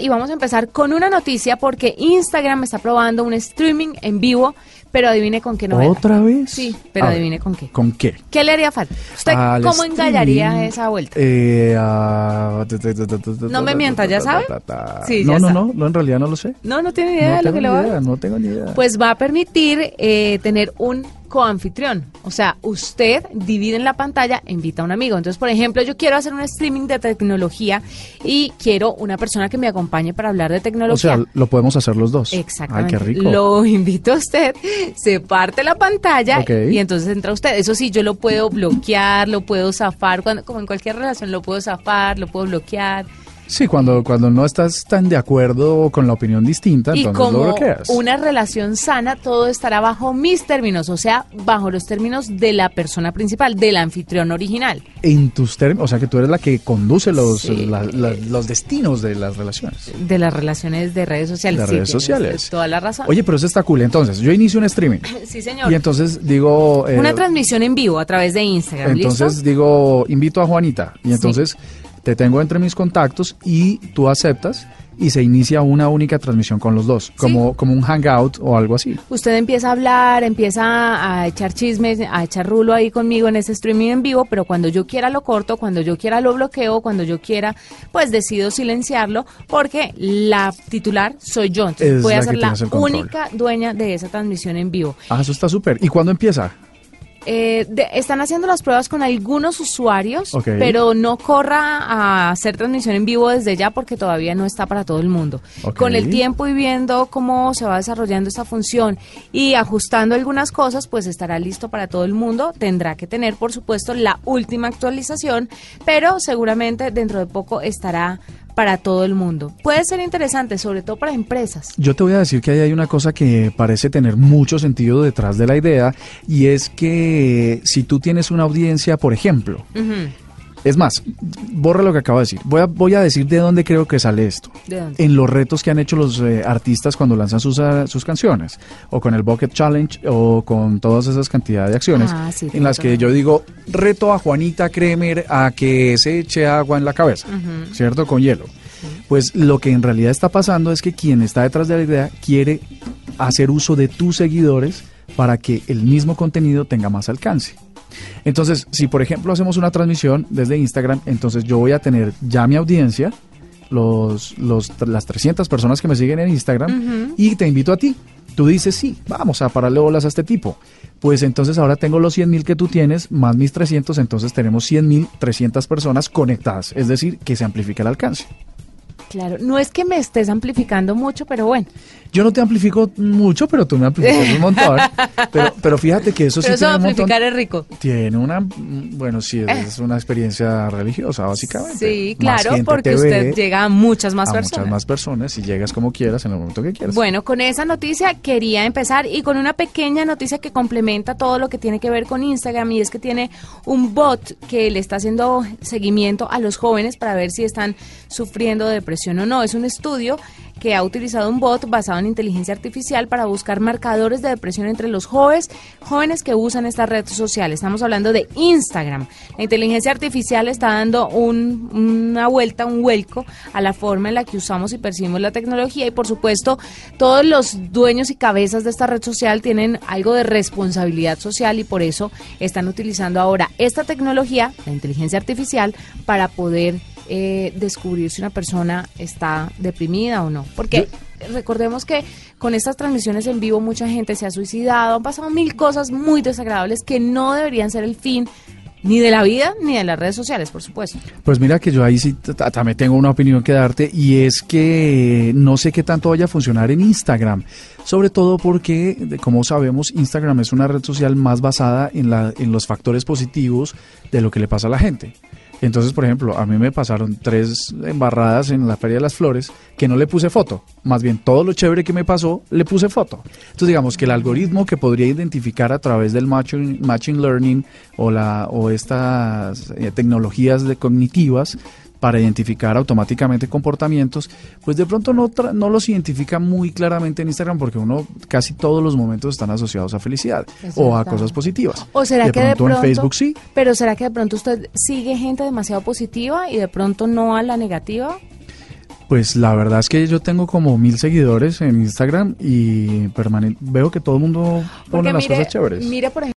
y vamos a empezar con una noticia porque Instagram está probando un streaming en vivo, pero adivine con qué novela. ¿Otra vez? Sí, pero A adivine ver, con qué. ¿Con qué? ¿Qué le haría falta? ¿Usted Al cómo engallaría streaming, esa vuelta? eh, No me mientas, ¿ya sabe? Sí, no, ya no, sabe. no, no, en realidad no lo sé. No, no tiene idea no de lo que le va a no tengo ni idea. Pues va a permitir eh, tener un coanfitrión. O sea, usted divide en la pantalla e invita a un amigo. Entonces, por ejemplo, yo quiero hacer un streaming de tecnología y quiero una persona que me acompañe para hablar de o tecnología. sea, lo podemos hacer los dos. Exactamente. Ay, qué rico. Lo invito a usted, se parte la pantalla y entonces entra usted. Eso sí, yo lo puedo bloquear, lo puedo zafar, cuando, como en cualquier relación lo puedo zafar, lo puedo bloquear. Sí, cuando, cuando no estás tan de acuerdo con la opinión distinta, Y entonces lo como bloqueas. una relación sana, todo estará bajo mis términos, o sea, bajo los términos de la persona principal, del anfitrión original. En tus términos, o sea que tú eres la que conduce los, Sí. la- la- los destinos de las relaciones. De las relaciones de redes sociales. De Sí, redes sociales. Toda la razón. Oye, pero eso está cool. Entonces, yo inicio un streaming. sí, señor. Y entonces digo... eh, Una transmisión en vivo a través de Instagram. Entonces ¿listo? digo, invito a Juanita y entonces te tengo entre mis contactos y tú aceptas y se inicia una única transmisión con los dos, como, como un hangout o algo así. Usted empieza a hablar, empieza a echar chismes, a echar rulo ahí conmigo en ese streaming en vivo, pero cuando yo quiera lo corto, cuando yo quiera lo bloqueo, cuando yo quiera, pues decido silenciarlo, porque la titular soy yo. Entonces voy a ser la única dueña de esa transmisión en vivo. Ah, eso está súper. ¿Y cuándo empieza? Eh, de- están haciendo las pruebas con algunos usuarios, pero no corra a hacer transmisión en vivo desde ya porque todavía no está para todo el mundo. Con el tiempo y viendo cómo se va desarrollando esta función y ajustando algunas cosas, pues estará listo para todo el mundo. Tendrá que tener, por supuesto, la última actualización, pero seguramente dentro de poco estará para todo el mundo. Puede ser interesante, sobre todo para empresas. Yo te voy a decir que ahí hay una cosa que parece tener mucho sentido detrás de la idea y es que si tú tienes una audiencia, por ejemplo. Es más, borra lo que acabo de decir. Voy a, voy a decir de dónde creo que sale esto. ¿De dónde? En los retos que han hecho los eh, artistas cuando lanzan sus, ah, sus canciones, o con el Bucket Challenge, o con todas esas cantidades de acciones, Ah, sí, en las que yo digo, reto a Juanita Kremer a que se eche agua en la cabeza, ¿cierto? Con hielo. Pues lo que en realidad está pasando es que quien está detrás de la idea quiere hacer uso de tus seguidores para que el mismo contenido tenga más alcance. Entonces, si por ejemplo hacemos una transmisión desde Instagram, entonces yo voy a tener ya mi audiencia, los, los, las 300 personas que me siguen en Instagram, y te invito a ti. Tú dices, sí, vamos a pararle bolas a este tipo. Pues entonces ahora tengo los 100 mil que tú tienes, más mis 300, entonces tenemos 100 mil 300 personas conectadas. Es decir, que se amplifica el alcance. Claro, no es que me estés amplificando mucho, pero bueno. Yo no te amplifico mucho, pero tú me amplificas un montón. Pero, pero fíjate que eso pero sí eso tiene un montón. amplificar es rico. Tiene una, bueno, sí, es, una experiencia religiosa, básicamente. Sí, claro, porque te usted llega a muchas más a personas. muchas más personas y llegas como quieras en el momento que quieras. Bueno, con esa noticia quería empezar y con una pequeña noticia que complementa todo lo que tiene que ver con Instagram y es que tiene un bot que le está haciendo seguimiento a los jóvenes para ver si están sufriendo de o no. Es un estudio que ha utilizado un bot basado en inteligencia artificial para buscar marcadores de depresión entre los jóvenes, jóvenes que usan esta red social. Estamos hablando de Instagram. La inteligencia artificial está dando un- una vuelta, un vuelco a la forma en la que usamos y percibimos la tecnología y por supuesto todos los dueños y cabezas de esta red social tienen algo de responsabilidad social y por eso están utilizando ahora esta tecnología, la inteligencia artificial, para poder eh, descubrir si una persona está deprimida o no. Porque recordemos que con estas transmisiones en vivo mucha gente se ha suicidado, han pasado mil cosas muy desagradables que no deberían ser el fin ni de la vida ni de las redes sociales, por supuesto. Pues mira que yo ahí sí también tengo una opinión que darte y es que no sé qué tanto vaya a funcionar en Instagram, sobre todo porque, como sabemos, Instagram es una red social más basada en, la, en los factores positivos de lo que le pasa a la gente. Entonces, por ejemplo, a mí me pasaron tres embarradas en la Feria de las Flores que no le puse foto. Más bien, todo lo chévere que me pasó, le puse foto. Entonces, digamos que el algoritmo que podría identificar a través del matching, matching learning o, la, o estas eh, tecnologías de cognitivas para identificar automáticamente comportamientos, pues de pronto no, no los identifica muy claramente en Instagram porque uno casi todos los momentos están asociados a felicidad o a cosas positivas. ¿O será de que de pronto en pronto- Facebook sí? Pero ¿será que de pronto usted sigue gente demasiado positiva y de pronto no a la negativa? Pues la verdad es que yo tengo como mil seguidores en Instagram y veo que todo el mundo pone Porque las mire, cosas chéveres. mire, por ejemplo,